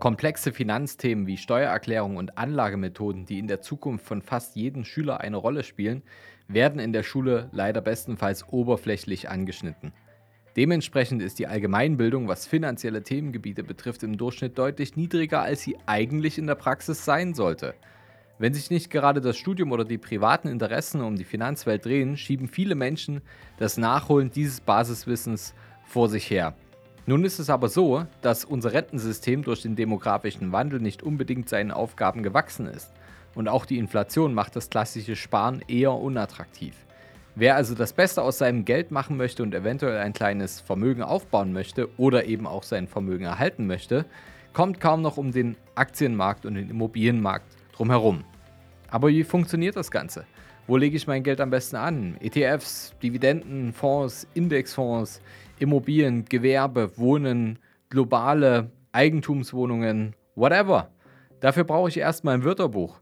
Komplexe Finanzthemen wie Steuererklärung und Anlagemethoden, die in der Zukunft von fast jedem Schüler eine Rolle spielen, werden in der Schule leider bestenfalls oberflächlich angeschnitten. Dementsprechend ist die Allgemeinbildung, was finanzielle Themengebiete betrifft, im Durchschnitt deutlich niedriger, als sie eigentlich in der Praxis sein sollte. Wenn sich nicht gerade das Studium oder die privaten Interessen um die Finanzwelt drehen, schieben viele Menschen das Nachholen dieses Basiswissens vor sich her. Nun ist es aber so, dass unser Rentensystem durch den demografischen Wandel nicht unbedingt seinen Aufgaben gewachsen ist. Und auch die Inflation macht das klassische Sparen eher unattraktiv. Wer also das Beste aus seinem Geld machen möchte und eventuell ein kleines Vermögen aufbauen möchte oder eben auch sein Vermögen erhalten möchte, kommt kaum noch um den Aktienmarkt und den Immobilienmarkt drumherum. Aber wie funktioniert das Ganze? Wo lege ich mein Geld am besten an? ETFs, Dividenden, Fonds, Indexfonds, Immobilien, Gewerbe, Wohnen, globale Eigentumswohnungen, whatever. Dafür brauche ich erstmal ein Wörterbuch.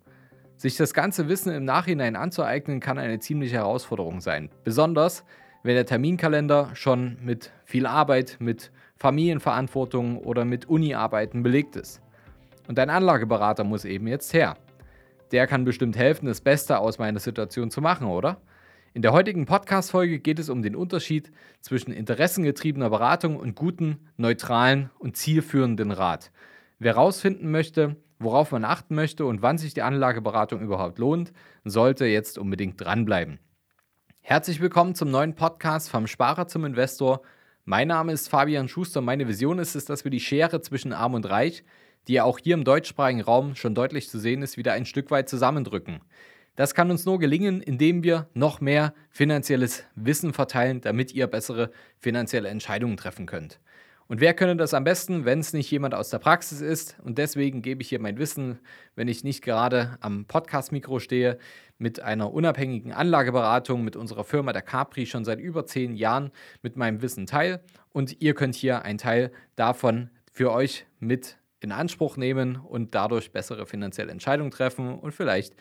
Sich das ganze Wissen im Nachhinein anzueignen, kann eine ziemliche Herausforderung sein. Besonders, wenn der Terminkalender schon mit viel Arbeit, mit Familienverantwortung oder mit Uni-Arbeiten belegt ist. Und dein Anlageberater muss eben jetzt her. Der kann bestimmt helfen, das Beste aus meiner Situation zu machen, oder? In der heutigen Podcast-Folge geht es um den Unterschied zwischen interessengetriebener Beratung und guten, neutralen und zielführenden Rat. Wer herausfinden möchte, worauf man achten möchte und wann sich die Anlageberatung überhaupt lohnt, sollte jetzt unbedingt dranbleiben. Herzlich willkommen zum neuen Podcast vom Sparer zum Investor. Mein Name ist Fabian Schuster. Meine Vision ist es, dass wir die Schere zwischen Arm und Reich, die ja auch hier im deutschsprachigen Raum schon deutlich zu sehen ist, wieder ein Stück weit zusammendrücken. Das kann uns nur gelingen, indem wir noch mehr finanzielles Wissen verteilen, damit ihr bessere finanzielle Entscheidungen treffen könnt. Und wer könnte das am besten, wenn es nicht jemand aus der Praxis ist? Und deswegen gebe ich hier mein Wissen, wenn ich nicht gerade am Podcast-Mikro stehe, mit einer unabhängigen Anlageberatung mit unserer Firma der Capri schon seit über zehn Jahren mit meinem Wissen teil. Und ihr könnt hier einen Teil davon für euch mit in Anspruch nehmen und dadurch bessere finanzielle Entscheidungen treffen und vielleicht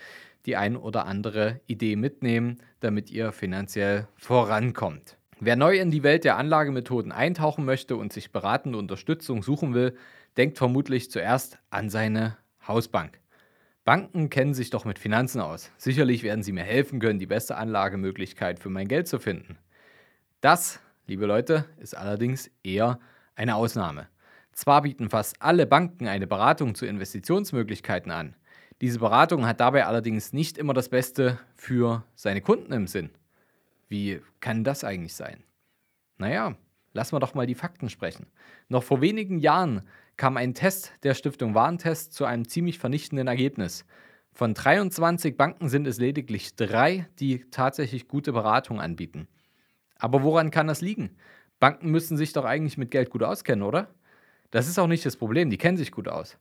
die ein oder andere Idee mitnehmen, damit ihr finanziell vorankommt. Wer neu in die Welt der Anlagemethoden eintauchen möchte und sich beratende Unterstützung suchen will, denkt vermutlich zuerst an seine Hausbank. Banken kennen sich doch mit Finanzen aus. Sicherlich werden sie mir helfen können, die beste Anlagemöglichkeit für mein Geld zu finden. Das, liebe Leute, ist allerdings eher eine Ausnahme. Zwar bieten fast alle Banken eine Beratung zu Investitionsmöglichkeiten an. Diese Beratung hat dabei allerdings nicht immer das Beste für seine Kunden im Sinn. Wie kann das eigentlich sein? Naja, lassen wir doch mal die Fakten sprechen. Noch vor wenigen Jahren kam ein Test der Stiftung Warentest zu einem ziemlich vernichtenden Ergebnis. Von 23 Banken sind es lediglich drei, die tatsächlich gute Beratung anbieten. Aber woran kann das liegen? Banken müssen sich doch eigentlich mit Geld gut auskennen, oder? Das ist auch nicht das Problem, die kennen sich gut aus.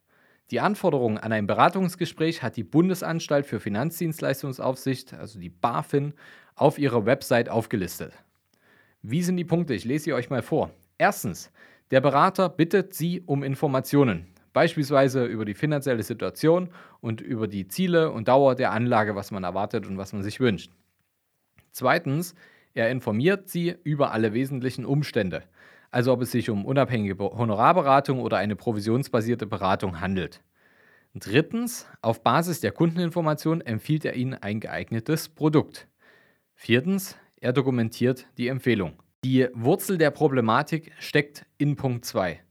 Die Anforderungen an ein Beratungsgespräch hat die Bundesanstalt für Finanzdienstleistungsaufsicht, also die BaFin, auf ihrer Website aufgelistet. Wie sind die Punkte? Ich lese sie euch mal vor. Erstens, der Berater bittet Sie um Informationen, beispielsweise über die finanzielle Situation und über die Ziele und Dauer der Anlage, was man erwartet und was man sich wünscht. Zweitens, er informiert Sie über alle wesentlichen Umstände also ob es sich um unabhängige Honorarberatung oder eine provisionsbasierte Beratung handelt. Drittens, auf Basis der Kundeninformation empfiehlt er Ihnen ein geeignetes Produkt. Viertens, er dokumentiert die Empfehlung. Die Wurzel der Problematik steckt in Punkt 2.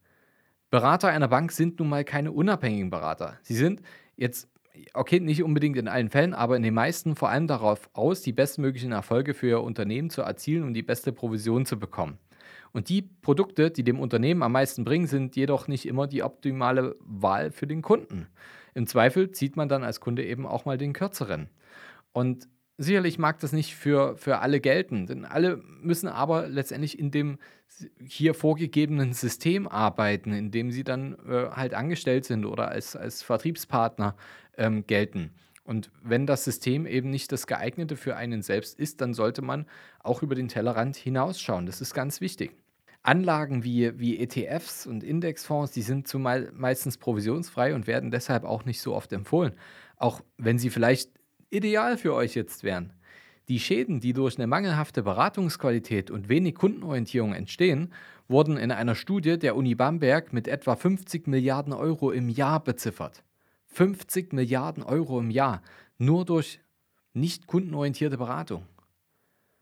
Berater einer Bank sind nun mal keine unabhängigen Berater. Sie sind jetzt, okay, nicht unbedingt in allen Fällen, aber in den meisten vor allem darauf aus, die bestmöglichen Erfolge für ihr Unternehmen zu erzielen und die beste Provision zu bekommen. Und die Produkte, die dem Unternehmen am meisten bringen, sind jedoch nicht immer die optimale Wahl für den Kunden. Im Zweifel zieht man dann als Kunde eben auch mal den kürzeren. Und sicherlich mag das nicht für, für alle gelten, denn alle müssen aber letztendlich in dem hier vorgegebenen System arbeiten, in dem sie dann äh, halt angestellt sind oder als, als Vertriebspartner ähm, gelten. Und wenn das System eben nicht das geeignete für einen selbst ist, dann sollte man auch über den Tellerrand hinausschauen. Das ist ganz wichtig. Anlagen wie, wie ETFs und Indexfonds, die sind zumal meistens provisionsfrei und werden deshalb auch nicht so oft empfohlen. Auch wenn sie vielleicht ideal für euch jetzt wären. Die Schäden, die durch eine mangelhafte Beratungsqualität und wenig Kundenorientierung entstehen, wurden in einer Studie der Uni Bamberg mit etwa 50 Milliarden Euro im Jahr beziffert. 50 Milliarden Euro im Jahr nur durch nicht kundenorientierte Beratung.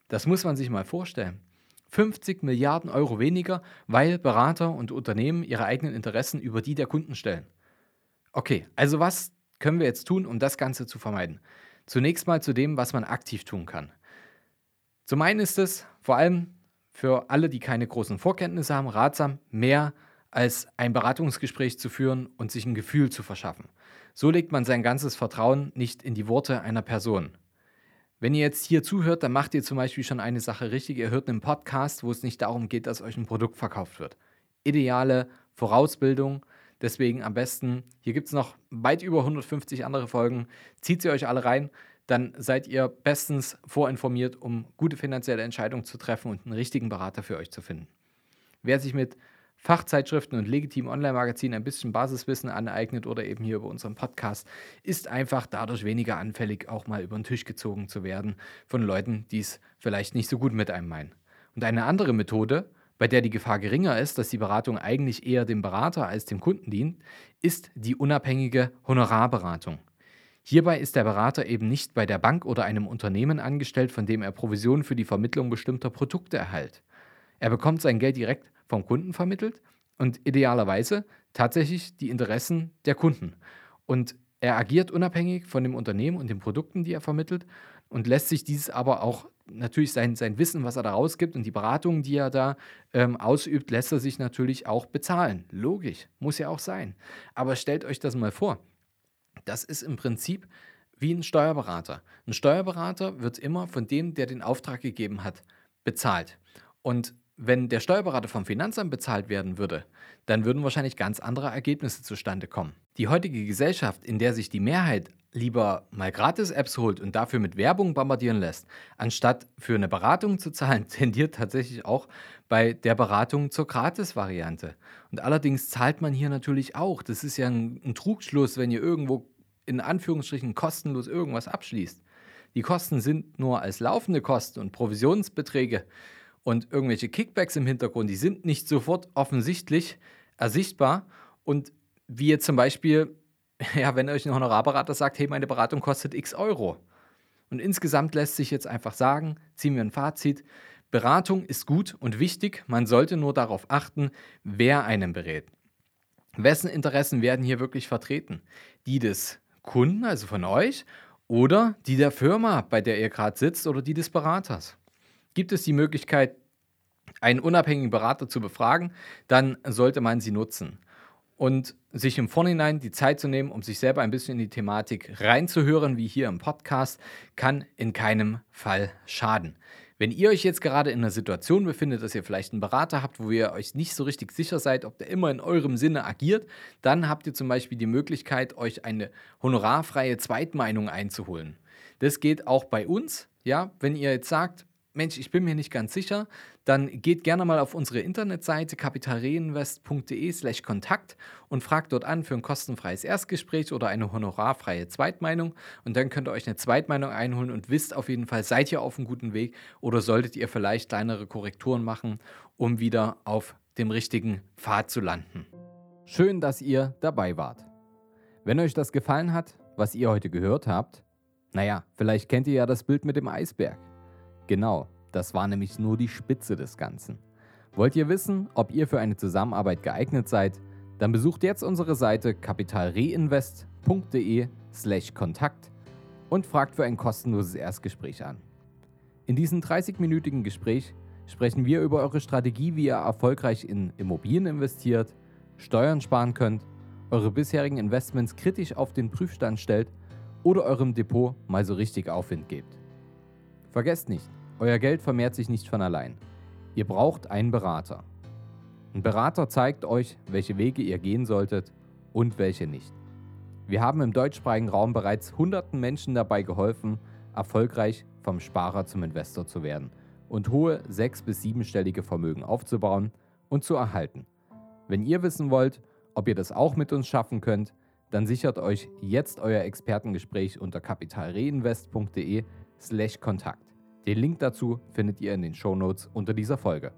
Das muss man sich mal vorstellen. 50 Milliarden Euro weniger, weil Berater und Unternehmen ihre eigenen Interessen über die der Kunden stellen. Okay, also was können wir jetzt tun, um das Ganze zu vermeiden? Zunächst mal zu dem, was man aktiv tun kann. Zum einen ist es vor allem für alle, die keine großen Vorkenntnisse haben, ratsam, mehr als ein Beratungsgespräch zu führen und sich ein Gefühl zu verschaffen. So legt man sein ganzes Vertrauen nicht in die Worte einer Person. Wenn ihr jetzt hier zuhört, dann macht ihr zum Beispiel schon eine Sache richtig. Ihr hört einen Podcast, wo es nicht darum geht, dass euch ein Produkt verkauft wird. Ideale Vorausbildung. Deswegen am besten, hier gibt es noch weit über 150 andere Folgen. Zieht sie euch alle rein. Dann seid ihr bestens vorinformiert, um gute finanzielle Entscheidungen zu treffen und einen richtigen Berater für euch zu finden. Wer sich mit Fachzeitschriften und legitimen Online-Magazinen ein bisschen Basiswissen aneignet oder eben hier über unseren Podcast, ist einfach dadurch weniger anfällig, auch mal über den Tisch gezogen zu werden von Leuten, die es vielleicht nicht so gut mit einem meinen. Und eine andere Methode, bei der die Gefahr geringer ist, dass die Beratung eigentlich eher dem Berater als dem Kunden dient, ist die unabhängige Honorarberatung. Hierbei ist der Berater eben nicht bei der Bank oder einem Unternehmen angestellt, von dem er Provisionen für die Vermittlung bestimmter Produkte erhält. Er bekommt sein Geld direkt vom Kunden vermittelt und idealerweise tatsächlich die Interessen der Kunden. Und er agiert unabhängig von dem Unternehmen und den Produkten, die er vermittelt und lässt sich dieses aber auch natürlich sein, sein Wissen, was er da rausgibt und die Beratungen, die er da ähm, ausübt, lässt er sich natürlich auch bezahlen. Logisch, muss ja auch sein. Aber stellt euch das mal vor. Das ist im Prinzip wie ein Steuerberater. Ein Steuerberater wird immer von dem, der den Auftrag gegeben hat, bezahlt. Und wenn der Steuerberater vom Finanzamt bezahlt werden würde, dann würden wahrscheinlich ganz andere Ergebnisse zustande kommen. Die heutige Gesellschaft, in der sich die Mehrheit lieber mal Gratis-Apps holt und dafür mit Werbung bombardieren lässt, anstatt für eine Beratung zu zahlen, tendiert tatsächlich auch bei der Beratung zur Gratis-Variante. Und allerdings zahlt man hier natürlich auch. Das ist ja ein, ein Trugschluss, wenn ihr irgendwo in Anführungsstrichen kostenlos irgendwas abschließt. Die Kosten sind nur als laufende Kosten und Provisionsbeträge und irgendwelche Kickbacks im Hintergrund, die sind nicht sofort offensichtlich ersichtbar. Und wie jetzt zum Beispiel, ja, wenn euch ein Honorarberater sagt, hey, meine Beratung kostet x Euro. Und insgesamt lässt sich jetzt einfach sagen, ziehen wir ein Fazit, Beratung ist gut und wichtig, man sollte nur darauf achten, wer einen berät. Wessen Interessen werden hier wirklich vertreten? Die des Kunden, also von euch, oder die der Firma, bei der ihr gerade sitzt, oder die des Beraters? Gibt es die Möglichkeit, einen unabhängigen Berater zu befragen, dann sollte man sie nutzen. Und sich im Vorhinein die Zeit zu nehmen, um sich selber ein bisschen in die Thematik reinzuhören, wie hier im Podcast, kann in keinem Fall schaden. Wenn ihr euch jetzt gerade in einer Situation befindet, dass ihr vielleicht einen Berater habt, wo ihr euch nicht so richtig sicher seid, ob der immer in eurem Sinne agiert, dann habt ihr zum Beispiel die Möglichkeit, euch eine honorarfreie Zweitmeinung einzuholen. Das geht auch bei uns. Ja, wenn ihr jetzt sagt, Mensch, ich bin mir nicht ganz sicher, dann geht gerne mal auf unsere Internetseite kapitalreinvest.de/slash Kontakt und fragt dort an für ein kostenfreies Erstgespräch oder eine honorarfreie Zweitmeinung. Und dann könnt ihr euch eine Zweitmeinung einholen und wisst auf jeden Fall, seid ihr auf einem guten Weg oder solltet ihr vielleicht kleinere Korrekturen machen, um wieder auf dem richtigen Pfad zu landen. Schön, dass ihr dabei wart. Wenn euch das gefallen hat, was ihr heute gehört habt, naja, vielleicht kennt ihr ja das Bild mit dem Eisberg. Genau, das war nämlich nur die Spitze des Ganzen. Wollt ihr wissen, ob ihr für eine Zusammenarbeit geeignet seid? Dann besucht jetzt unsere Seite kapitalreinvest.de/slash Kontakt und fragt für ein kostenloses Erstgespräch an. In diesem 30-minütigen Gespräch sprechen wir über eure Strategie, wie ihr erfolgreich in Immobilien investiert, Steuern sparen könnt, eure bisherigen Investments kritisch auf den Prüfstand stellt oder eurem Depot mal so richtig Aufwind gebt. Vergesst nicht, euer Geld vermehrt sich nicht von allein. Ihr braucht einen Berater. Ein Berater zeigt euch, welche Wege ihr gehen solltet und welche nicht. Wir haben im deutschsprachigen Raum bereits hunderten Menschen dabei geholfen, erfolgreich vom Sparer zum Investor zu werden und hohe sechs- bis siebenstellige Vermögen aufzubauen und zu erhalten. Wenn ihr wissen wollt, ob ihr das auch mit uns schaffen könnt, dann sichert euch jetzt euer Expertengespräch unter kapitalreinvest.de slash Kontakt. Den Link dazu findet ihr in den Shownotes unter dieser Folge.